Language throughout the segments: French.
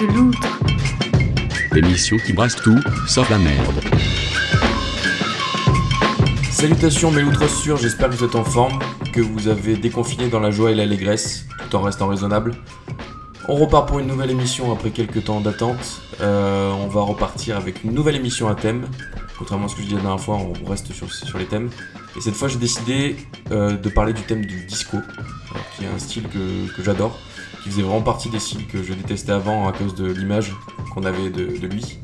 de l'outre. L'émission qui brasse tout, sauf la merde. Salutations mes loutres sûrs, j'espère que vous êtes en forme, que vous avez déconfiné dans la joie et l'allégresse, tout en restant raisonnable. On repart pour une nouvelle émission après quelques temps d'attente. Euh, on va repartir avec une nouvelle émission à thème. Contrairement à ce que je disais la dernière fois, on reste sur, sur les thèmes. Et cette fois, j'ai décidé euh, de parler du thème du disco, alors, qui est un style que, que j'adore, qui faisait vraiment partie des styles que je détestais avant à cause de l'image qu'on avait de, de lui.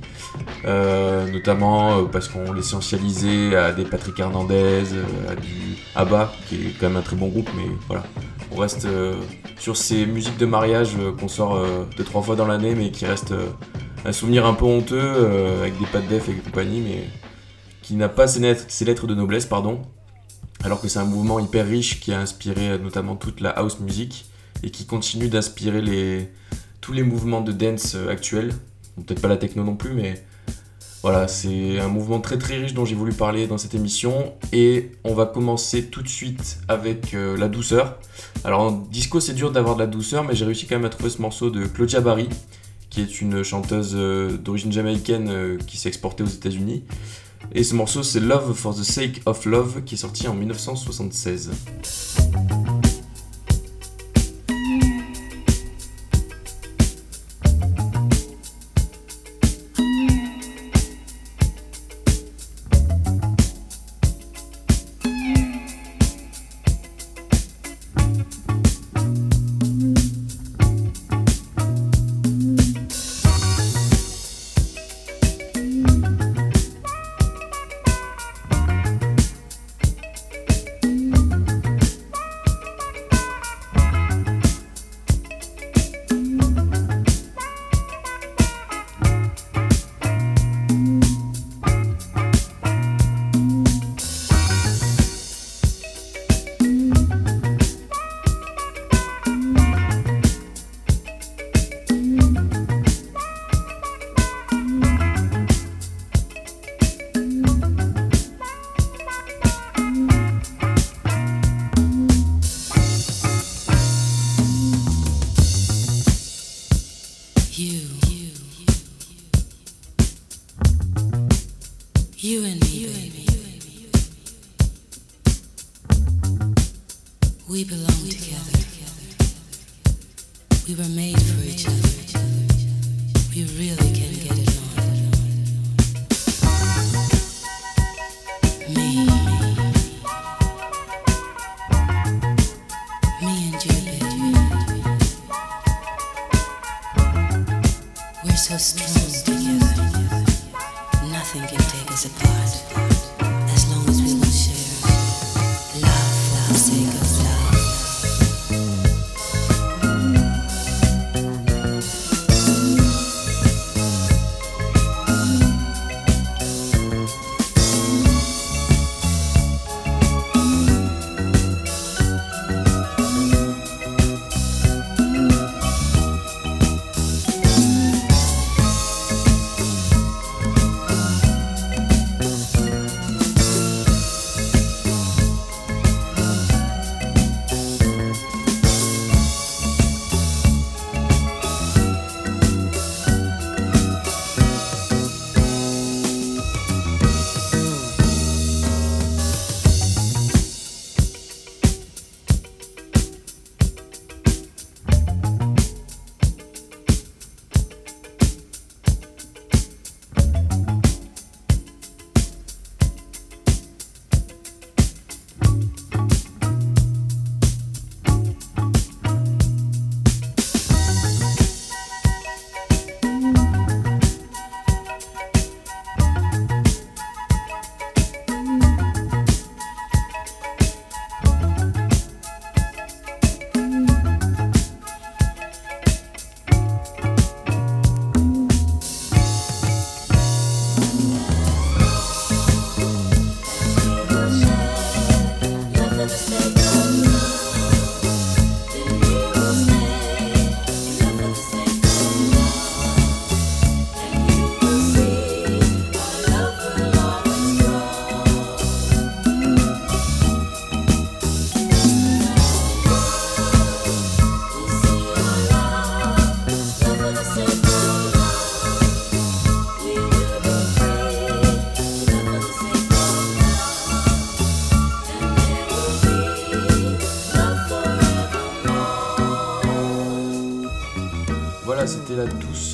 Euh, notamment euh, parce qu'on l'essentialisait à des Patrick Hernandez, euh, à du ABBA, qui est quand même un très bon groupe, mais voilà. On reste sur ces musiques de mariage qu'on sort deux trois fois dans l'année, mais qui restent un souvenir un peu honteux, avec des pattes def et compagnie, mais qui n'a pas ses lettres, de noblesse, pardon. Alors que c'est un mouvement hyper riche qui a inspiré notamment toute la house music et qui continue d'inspirer tous les mouvements de dance euh, actuels. Peut-être pas la techno non plus, mais voilà, c'est un mouvement très très riche dont j'ai voulu parler dans cette émission. Et on va commencer tout de suite avec euh, la douceur. Alors en disco c'est dur d'avoir de la douceur, mais j'ai réussi quand même à trouver ce morceau de Claudia Barry, qui est une chanteuse euh, d'origine jamaïcaine qui s'est exportée aux États-Unis. Et ce morceau c'est Love for the Sake of Love, qui est sorti en 1976.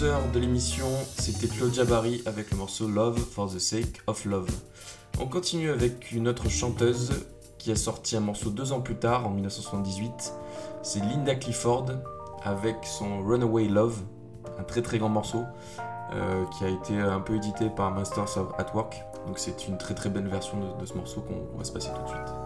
De l'émission, c'était Claudia Barry avec le morceau Love for the Sake of Love. On continue avec une autre chanteuse qui a sorti un morceau deux ans plus tard, en 1978. C'est Linda Clifford avec son Runaway Love, un très très grand morceau euh, qui a été un peu édité par Masters of At Work. Donc c'est une très très belle version de ce morceau qu'on va se passer tout de suite.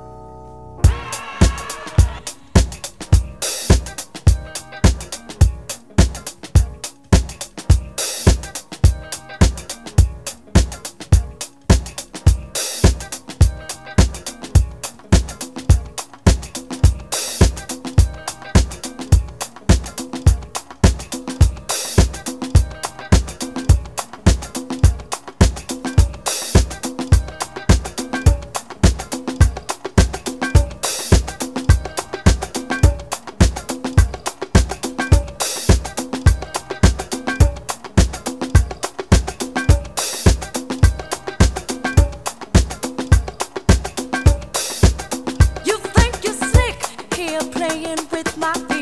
Here playing with my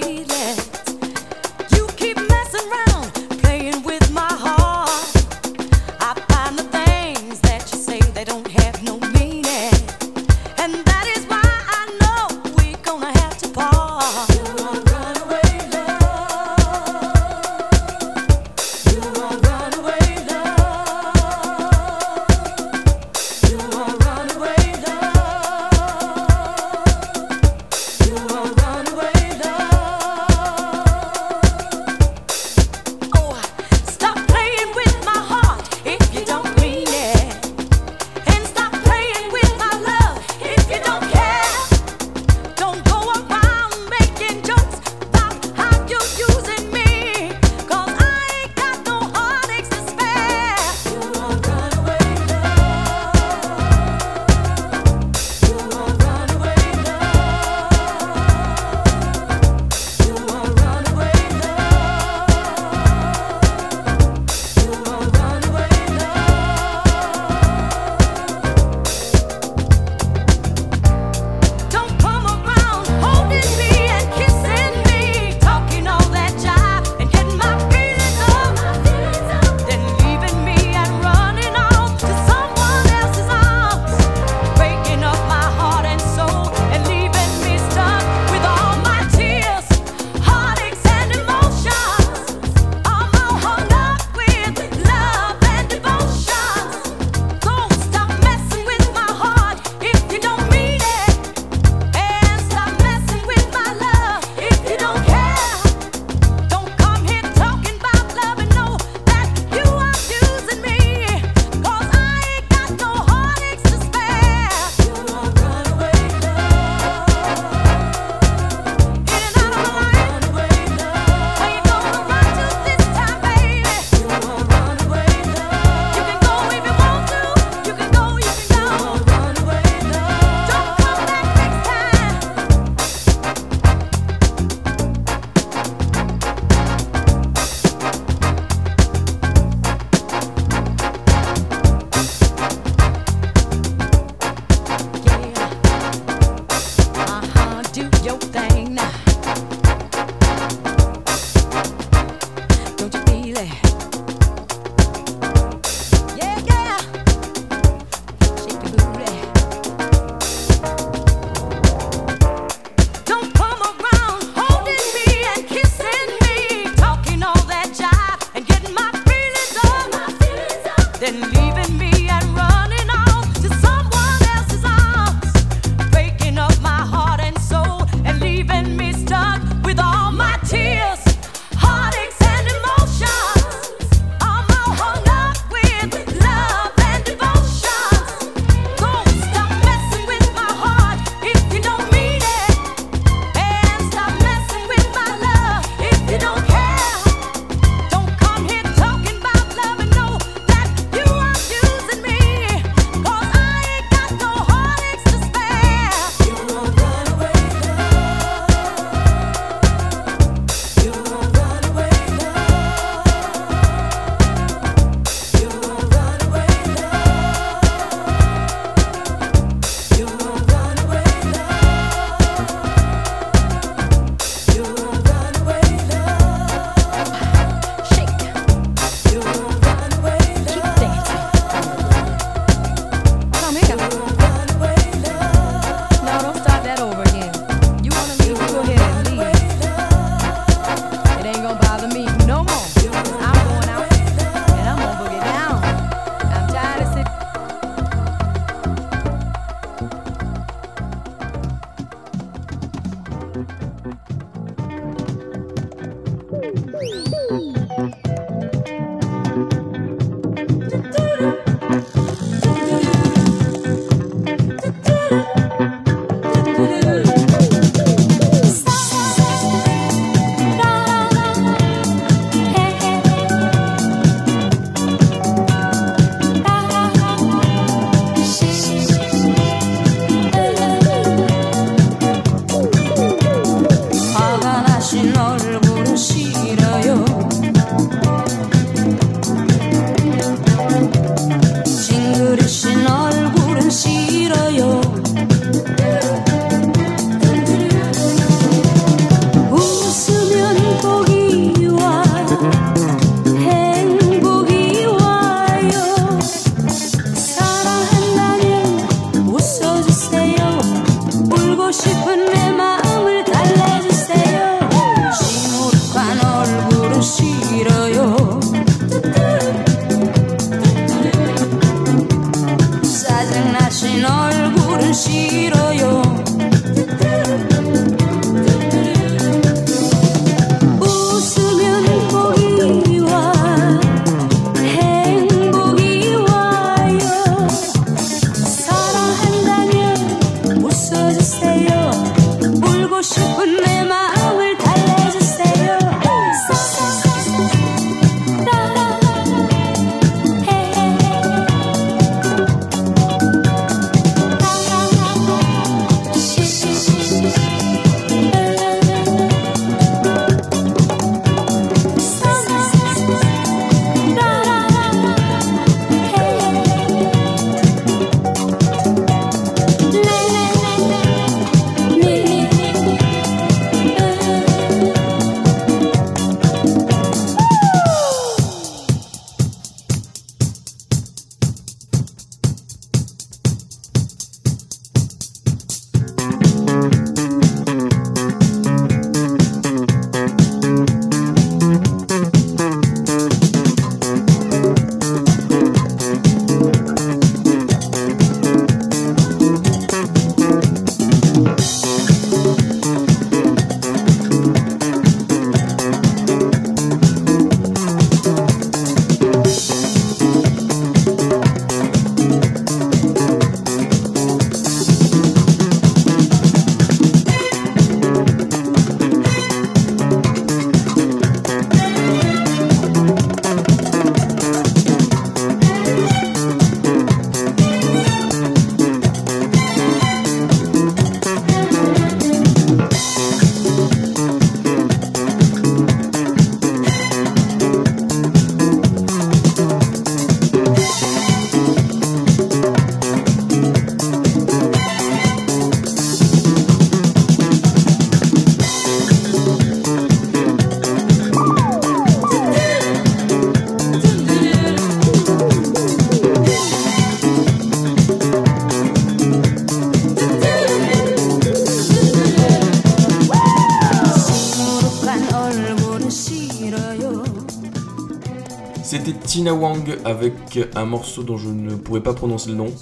Tina Wang avec un morceau dont je ne pourrais pas prononcer le nom,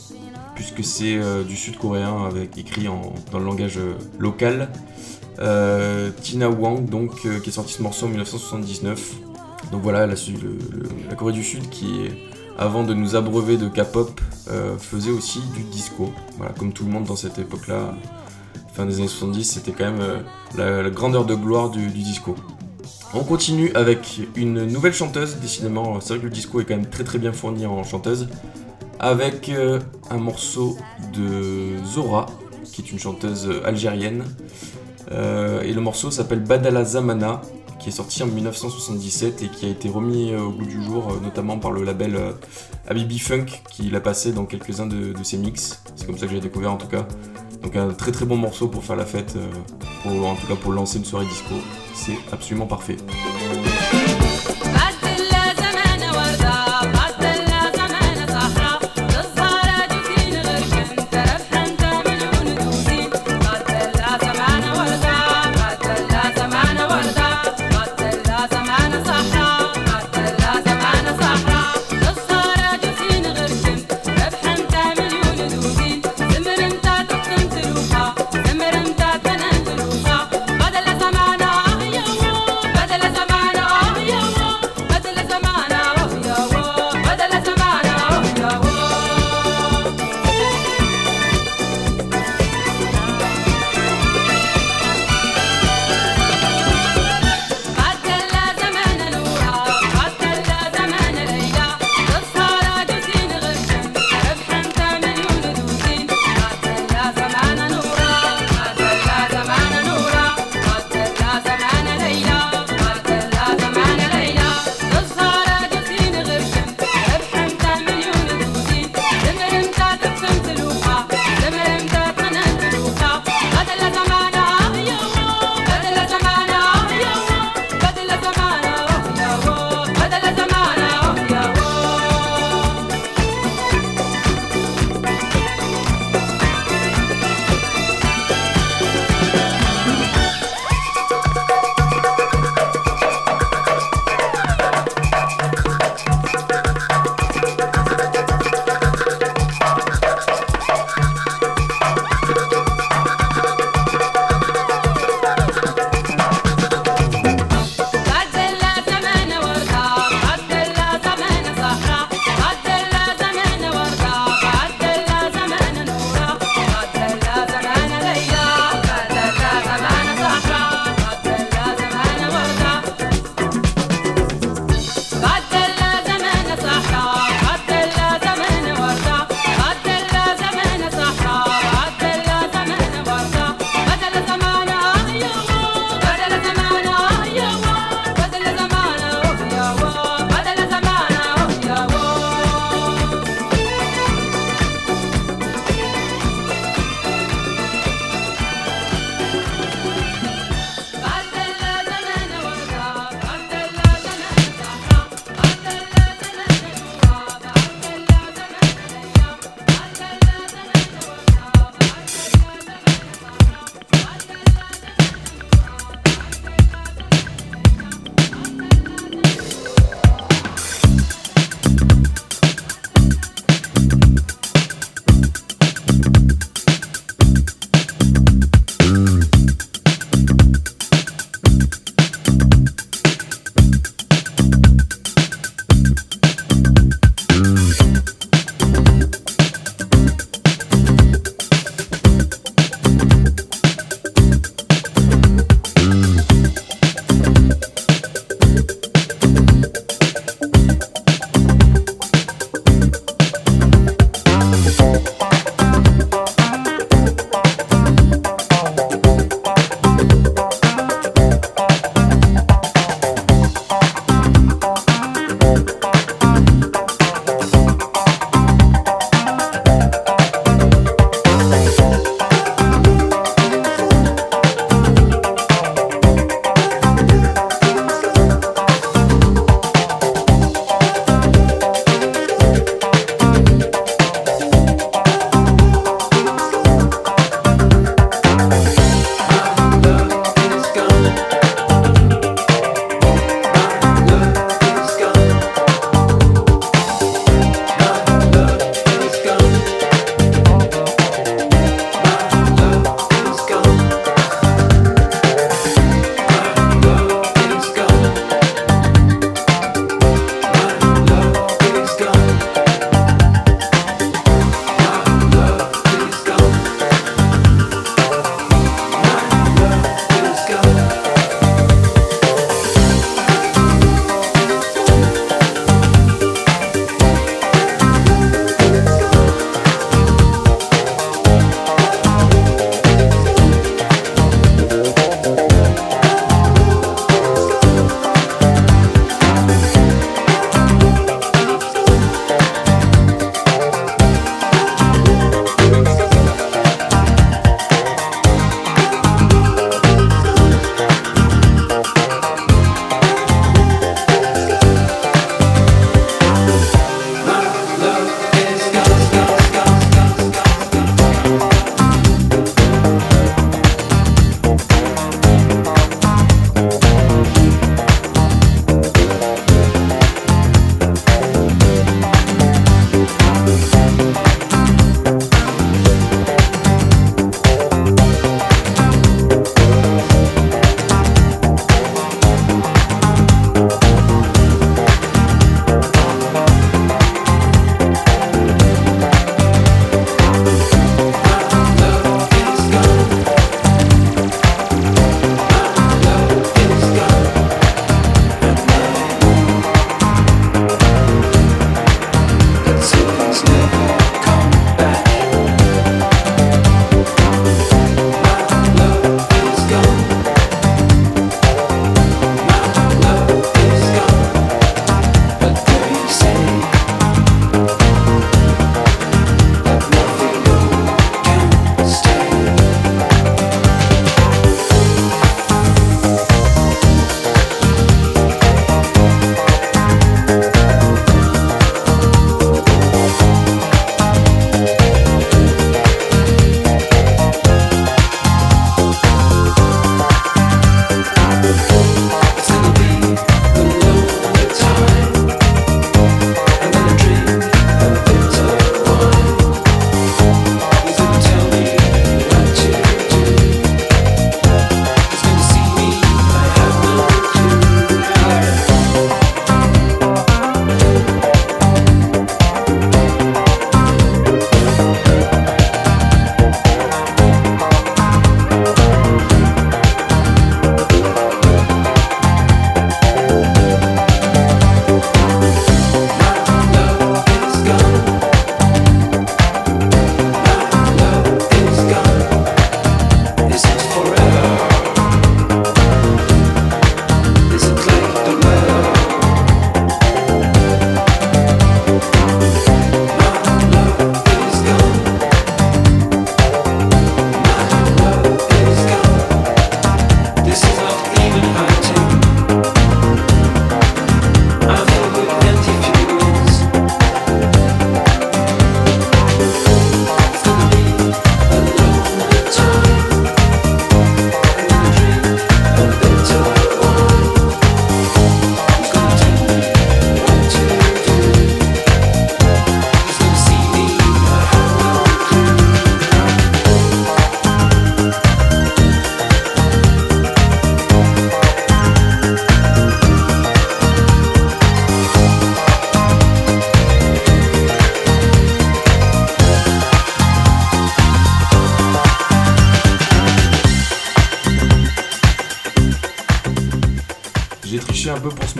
puisque c'est euh, du sud-coréen avec écrit en- dans le langage euh, local. Euh, Tina Wang, donc, qui a sorti ce morceau en 1979. Donc voilà, la, Corée du Sud qui, avant de nous abreuver de K-pop, faisait aussi du disco. Voilà, comme tout le monde dans cette époque-là, fin des années 70, c'était quand même la, grandeur de gloire du disco. On continue avec une nouvelle chanteuse, décidément, c'est vrai que le disco est quand même très très bien fourni en chanteuse, avec euh, un morceau de Zora, qui est une chanteuse algérienne, Euh, et le morceau s'appelle Badala Zamana, qui est sorti en 1977 et qui a été remis euh, au goût du jour, euh, notamment par le label euh, Habibi Funk, qui l'a passé dans quelques-uns de, ses mix, c'est comme ça que j'ai découvert en tout cas. Donc un très très bon morceau pour faire la fête, en tout cas pour lancer une soirée disco, c'est absolument parfait.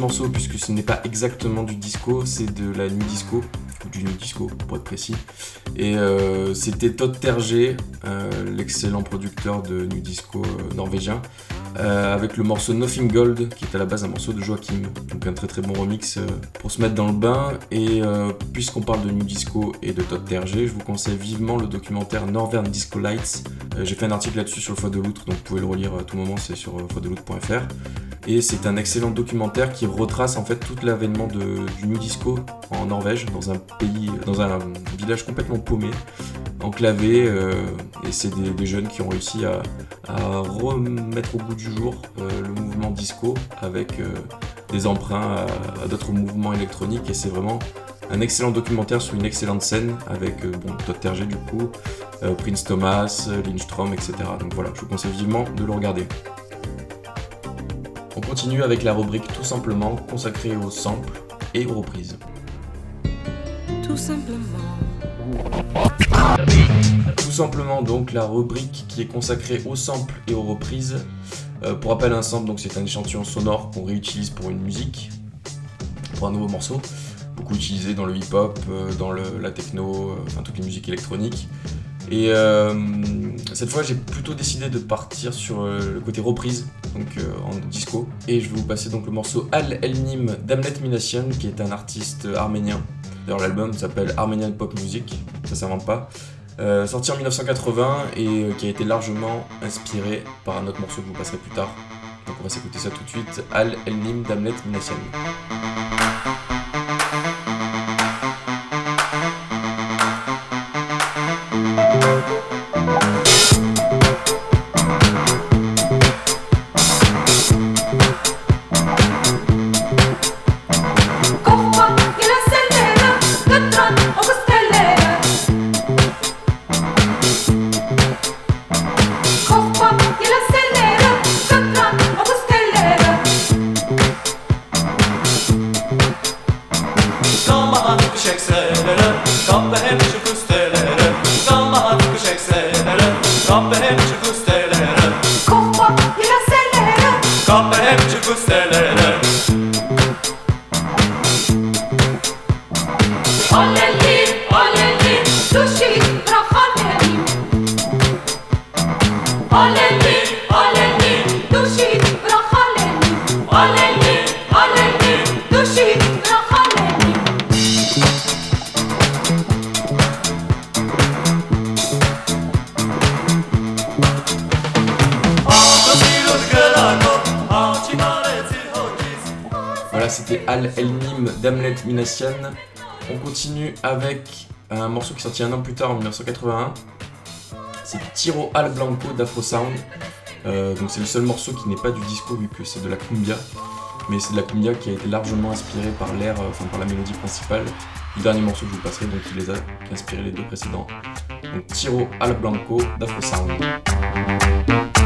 Puisque ce n'est pas exactement du disco, c'est de la nuit disco, du nuit disco pour être précis. Et euh, c'était Todd Terje, euh, l'excellent producteur de nuit disco euh, norvégien, euh, avec le morceau Nothing Gold qui est à la base un morceau de Joachim. Donc un très très bon remix euh, pour se mettre dans le bain. Et euh, puisqu'on parle de nuit disco et de Todd Terje, je vous conseille vivement le documentaire Northern Disco Lights. J'ai fait un article là-dessus sur le Foie de l'Outre, donc vous pouvez le relire à tout moment, c'est sur foiedeloutre.fr. Et c'est un excellent documentaire qui retrace en fait tout l'avènement du new disco en Norvège, dans un pays, dans un village complètement paumé, enclavé. euh, et c'est des, jeunes qui ont réussi à, remettre au goût du jour euh, le mouvement disco avec euh, des emprunts à, d'autres mouvements électroniques. Et c'est vraiment un excellent documentaire sur une excellente scène avec bon, Todd Terje du coup, Prince Thomas, Lindstrom, etc. Donc voilà, je vous conseille vivement de le regarder. On continue avec la rubrique tout simplement consacrée aux samples et aux reprises. Tout simplement. Tout simplement donc la rubrique qui est consacrée aux samples et aux reprises. Euh, pour rappel, un sample c'est un échantillon sonore qu'on réutilise pour une musique, pour un nouveau morceau, beaucoup utilisé dans le hip-hop, euh, dans la techno, euh, enfin toutes les musiques électroniques. Et cette fois, j'ai plutôt décidé de partir sur le côté reprise, donc en disco. Et je vais vous passer donc le morceau Al Elnim d'Amnet Minassian, qui est un artiste arménien. D'ailleurs, l'album s'appelle Armenian Pop Music, ça s'invente pas. Euh, sorti en 1980 et euh, qui a été largement inspiré par un autre morceau que vous passerez plus tard. Donc on va s'écouter ça tout de suite. Al Elnim d'Amnet Minassian. On continue avec un morceau qui est sorti un an plus tard en 1981. C'est Tiro Al Blanco d'Afro Sound. Euh, donc c'est le seul morceau qui n'est pas du disco vu que c'est de la cumbia. Mais c'est de la cumbia qui a été largement inspirée par l'air, euh, enfin par la mélodie principale du dernier morceau que je vous passerai, donc qui les a qui a inspiré les deux précédents. Donc Tiro Al Blanco d'Afro Sound.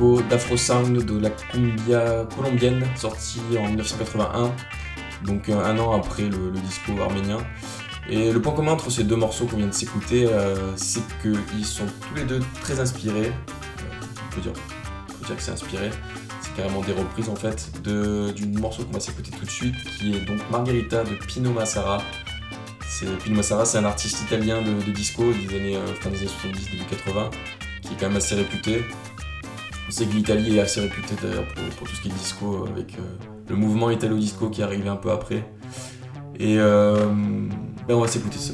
D'Afro Sound de la cumbia colombienne, sorti en 1981, donc euh, un an après le, disco arménien. Et le point commun entre ces deux morceaux qu'on vient de s'écouter, euh, c'est qu'ils sont tous les deux très inspirés. Euh, on, peut dire, on peut que c'est inspiré. C'est carrément des reprises en fait d'une morceau qu'on va s'écouter tout de suite, qui est donc Margherita de Pino Massara. Pino Massara, c'est un artiste italien de, disco des années, fin des années 70, début 80, qui est quand même assez réputé. On sait que l'Italie est assez réputée d'ailleurs pour, tout ce qui est disco, avec euh, le mouvement italo-disco qui est arrivé un peu après. Et euh, ben on va s'écouter ça.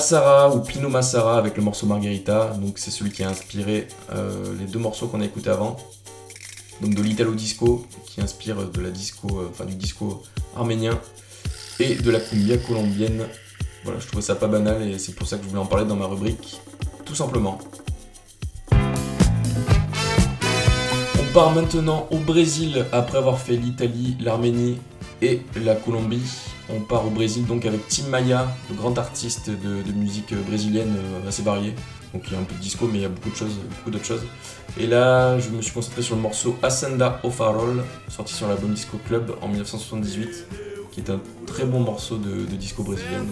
Massara ou Pino Massara avec le morceau Margherita, donc c'est celui qui a inspiré euh, les deux morceaux qu'on a écoutés avant. Donc de l'Italo Disco, qui inspire de la disco, euh, du disco arménien, et de la cumbia colombienne. Voilà, je trouvais ça pas banal et c'est pour ça que je voulais en parler dans ma rubrique, tout simplement. On part maintenant au Brésil après avoir fait l'Italie, l'Arménie et la Colombie. On part au Brésil donc avec Tim Maia, le grand artiste de, musique brésilienne euh, assez variée. Donc il y a un peu de disco mais il y a beaucoup de choses, beaucoup d'autres choses. Et là je me suis concentré sur le morceau Ascenda au Farol, sorti sur l'album Disco Club en 1978, qui est un très bon morceau de, disco brésilienne.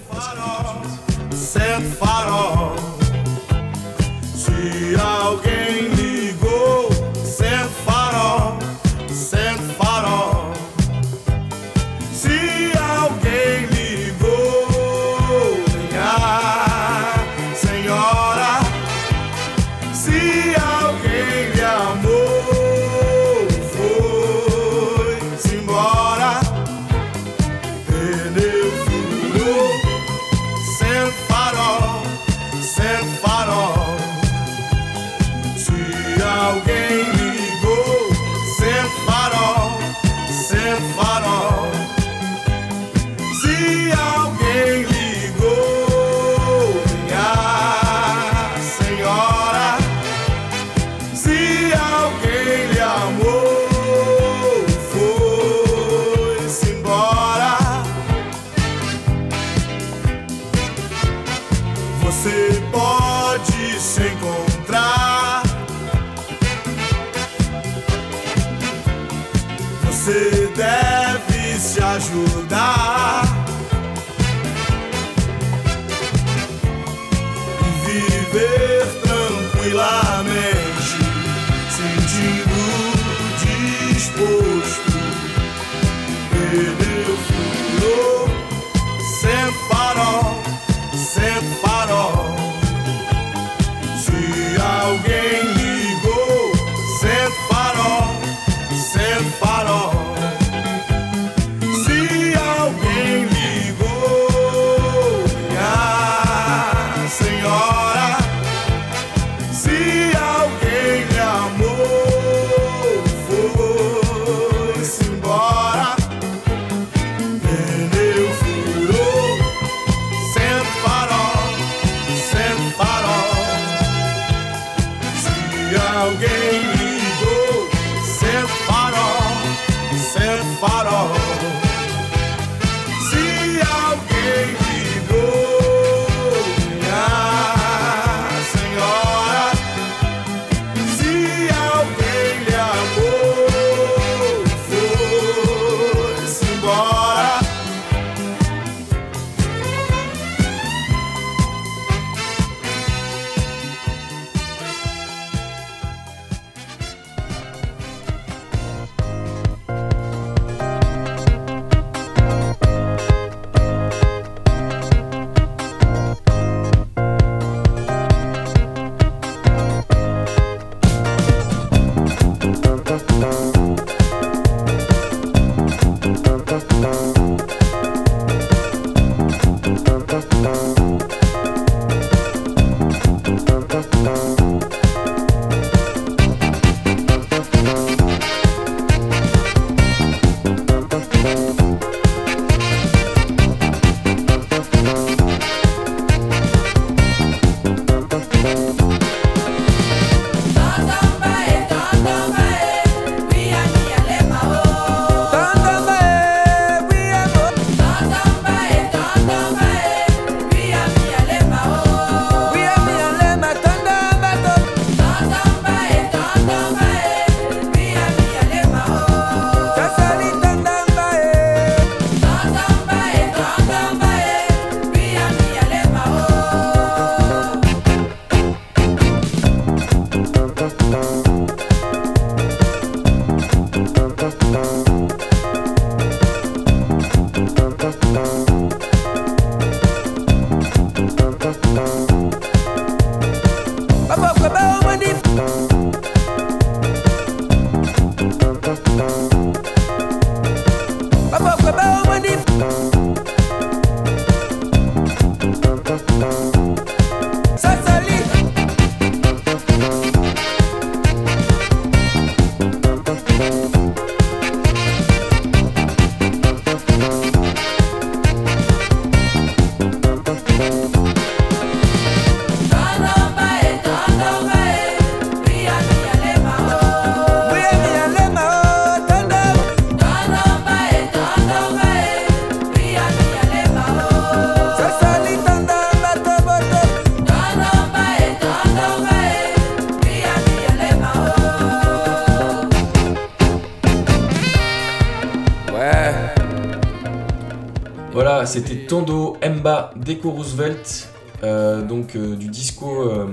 C'était Tondo Mba Deco Roosevelt, euh, donc euh, du disco euh,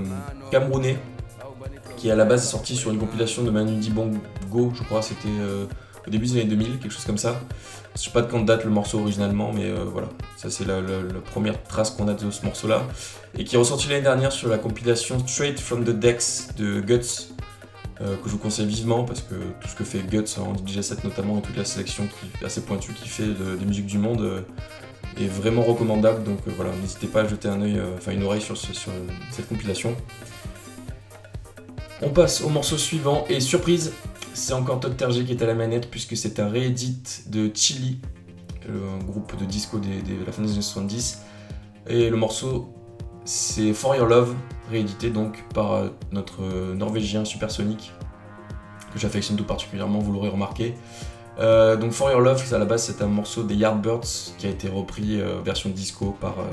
camerounais, qui à la base est sorti sur une compilation de Manu Dibango, je crois, c'était au début des années 2000, quelque chose comme ça. Je sais pas de quand date le morceau originalement, mais voilà, ça c'est la, première trace qu'on a de ce morceau-là, et qui est ressorti l'année dernière sur la compilation Straight from the Decks de Guts, que je vous conseille vivement parce que tout ce que fait Guts en DJ set notamment et toute la sélection qui assez pointue qu'il fait de, des musiques du monde est vraiment recommandable donc euh, voilà n'hésitez pas à jeter un œil, euh, enfin une oreille sur, ce- sur euh, cette compilation. On passe au morceau suivant et surprise c'est encore Todd Terje qui est à la manette puisque c'est un réédit de Chili, un groupe de disco de la fin des années 70. Et le morceau, c'est For Your Love, réédité donc par euh, notre euh, Norvégien Supersonic, que j'affectionne tout particulièrement, vous l'aurez remarqué. Euh, donc For Your Love, à la base c'est un morceau des Yardbirds qui a été repris euh, version disco par euh,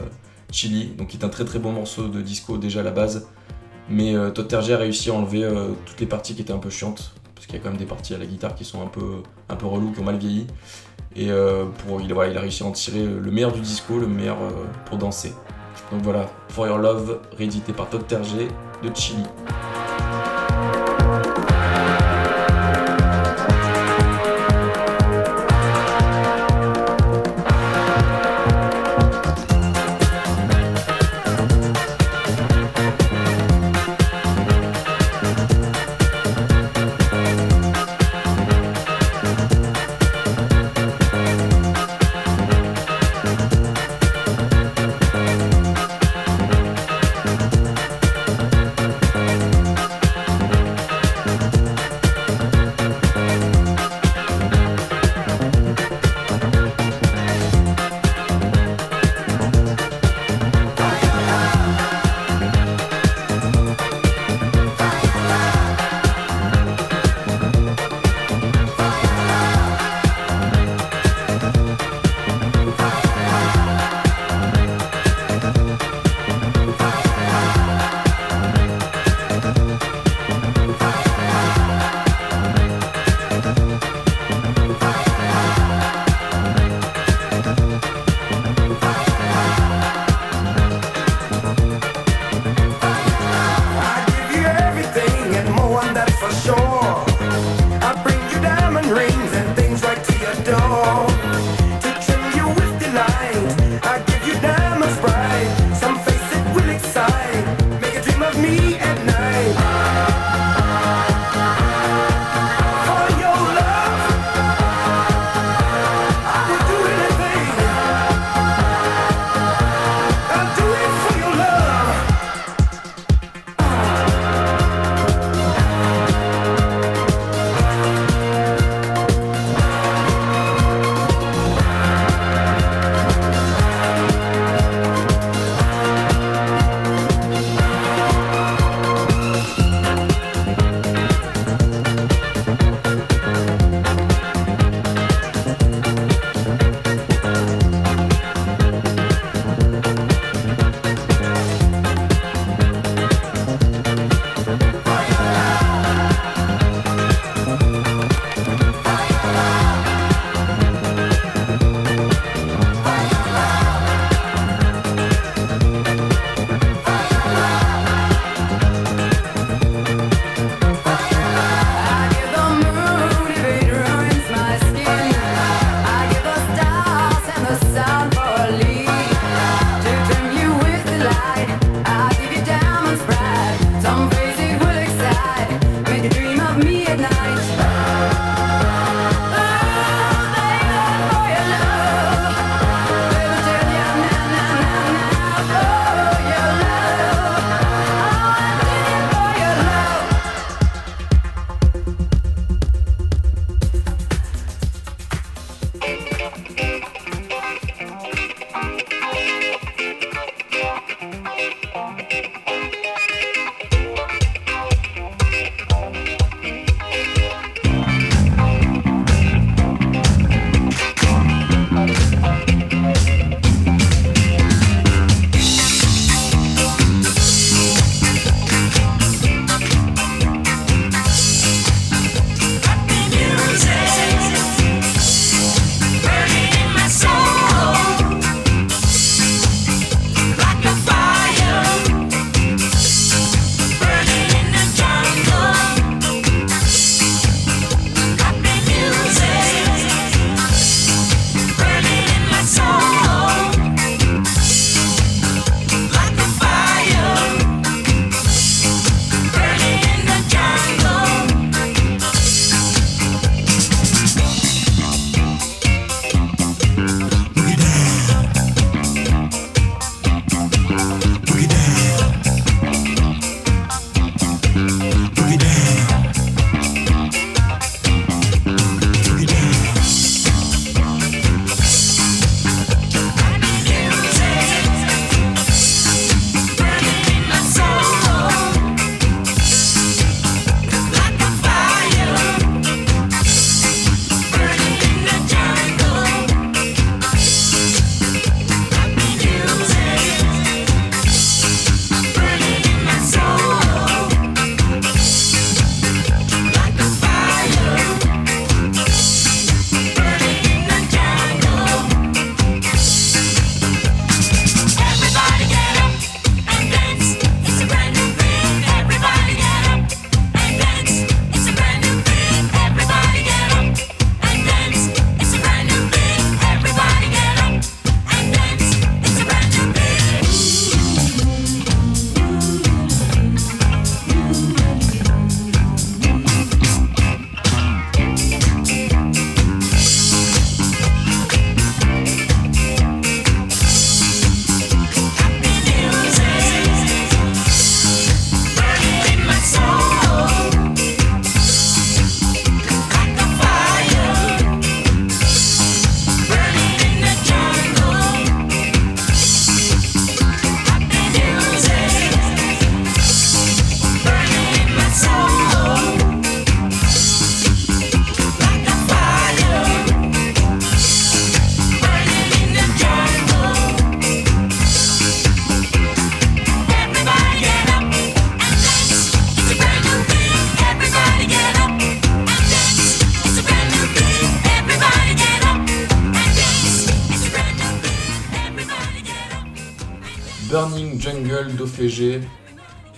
Chili, donc qui est un très très bon morceau de disco déjà à la base. Mais Todd Terje a réussi à enlever toutes les parties qui étaient un peu chiantes, parce qu'il y a quand même des parties à la guitare qui sont un peu, un peu reloues, qui ont mal vieilli. Et pour, il, il a réussi à en tirer le meilleur du disco, le meilleur pour danser. Donc voilà, For Your Love, réédité par Todd Terje de Chili.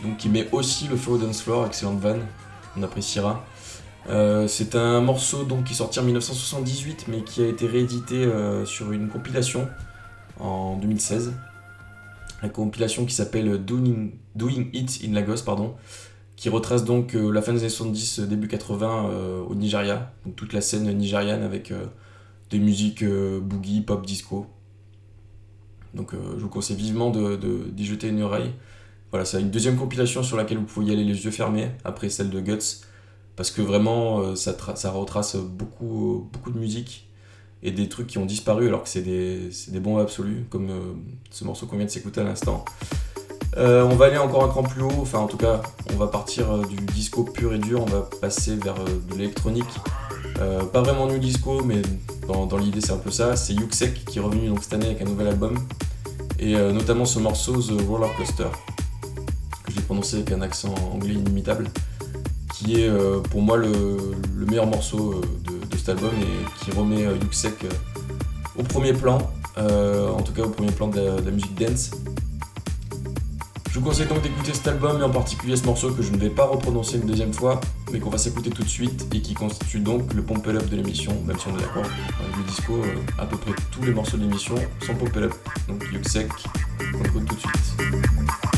Donc qui met aussi le feu au dance floor, excellente van, on appréciera. Euh, c'est un morceau donc qui est sorti en 1978 mais qui a été réédité euh, sur une compilation en 2016. La compilation qui s'appelle Doing, It in Lagos, pardon, qui retrace donc euh, la fin des années 70, euh, début 80 euh, au Nigeria, donc toute la scène nigériane avec des musiques boogie, pop, disco. Donc je vous conseille vivement de, de- d'y jeter une oreille. Voilà, c'est une deuxième compilation sur laquelle vous pouvez y aller les yeux fermés, après celle de Guts, parce que vraiment euh, ça, tra- ça retrace beaucoup, de musique et des trucs qui ont disparu alors que c'est des, des bombes absolues, comme euh, ce morceau qu'on vient de s'écouter à l'instant. Euh, on va aller encore un cran plus haut, enfin en tout cas, on va partir du disco pur et dur, on va passer vers de l'électronique. Pas vraiment new disco, mais dans, l'idée c'est un peu ça. C'est Yuxek qui est revenu cette année avec un nouvel album, et notamment ce morceau The Roller Coaster, que j'ai prononcé avec un accent anglais inimitable, qui est euh, pour moi le, le meilleur morceau euh, de, cet album et qui remet euh, Yuxek au premier plan, en tout cas au premier plan de la, musique dance. Je vous conseille donc d'écouter cet album et en particulier ce morceau que je ne vais pas reprononcer une deuxième fois, mais qu'on va s'écouter tout de suite et qui constitue donc le pump up de l'émission, même si on est d'accord avec le disco, à peu près tous les morceaux de l'émission sont pump up. Donc Yuxek, on écoute tout de suite.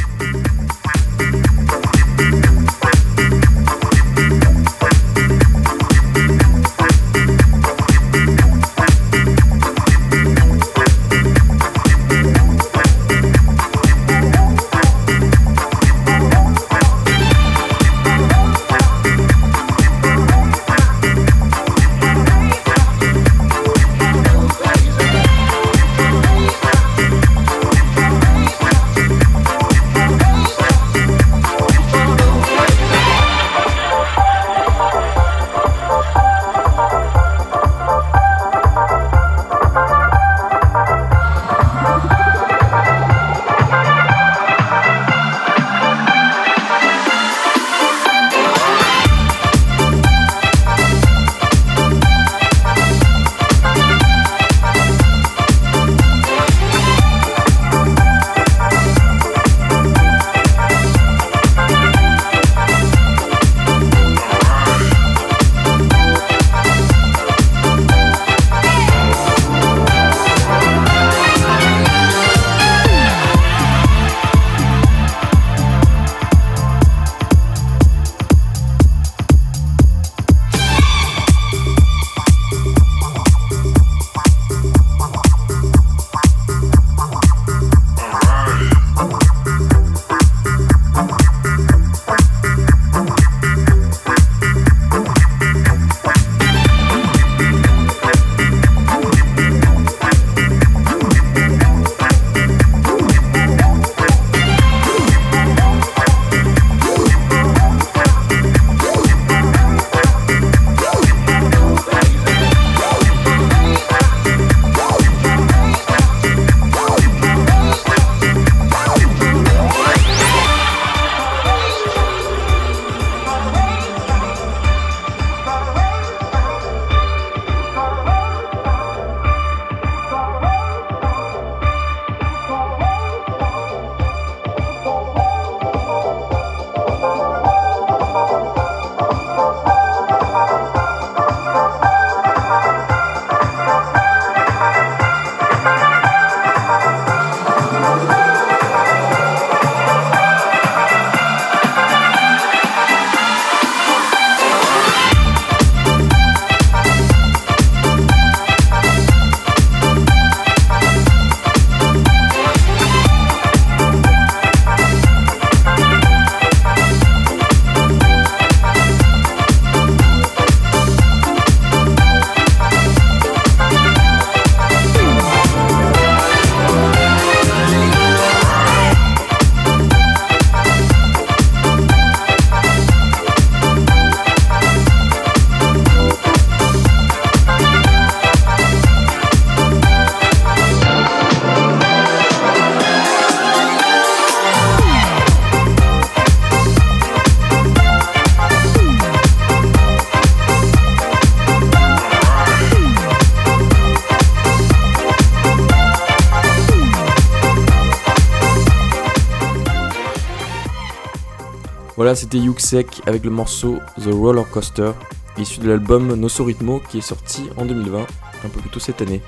Voilà, c'était Yuxek avec le morceau The Roller Coaster, issu de l'album Nosso Ritmo qui est sorti en 2020, un peu plus tôt cette année.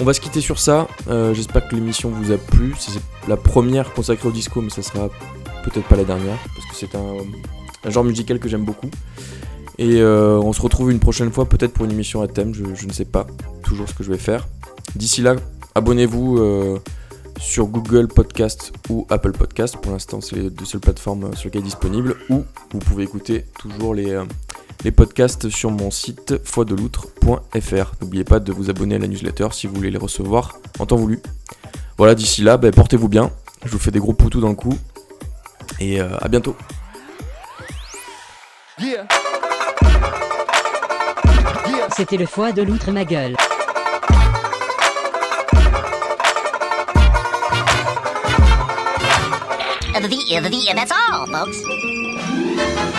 On va se quitter sur ça. Euh, J'espère que l'émission vous a plu. C'est la première consacrée au disco, mais ça sera peut-être pas la dernière parce que c'est un, genre musical que j'aime beaucoup. Et euh, on se retrouve une prochaine fois, peut-être pour une émission à thème. Je, je ne sais pas toujours ce que je vais faire. D'ici là, abonnez-vous euh, sur Google Podcast ou Apple Podcast. Pour l'instant, c'est les deux seules plateformes sur lesquelles est disponible. Ou vous pouvez écouter toujours les, euh, podcasts sur mon site foideloutre.fr. N'oubliez pas de vous abonner à la newsletter si vous voulez les recevoir en temps voulu. Voilà, d'ici là, ben, portez-vous bien. Je vous fais des gros poutous dans le cou. Et euh, à bientôt. C'était le foie de l'outre ma gueule. The, the, the, that's all, folks.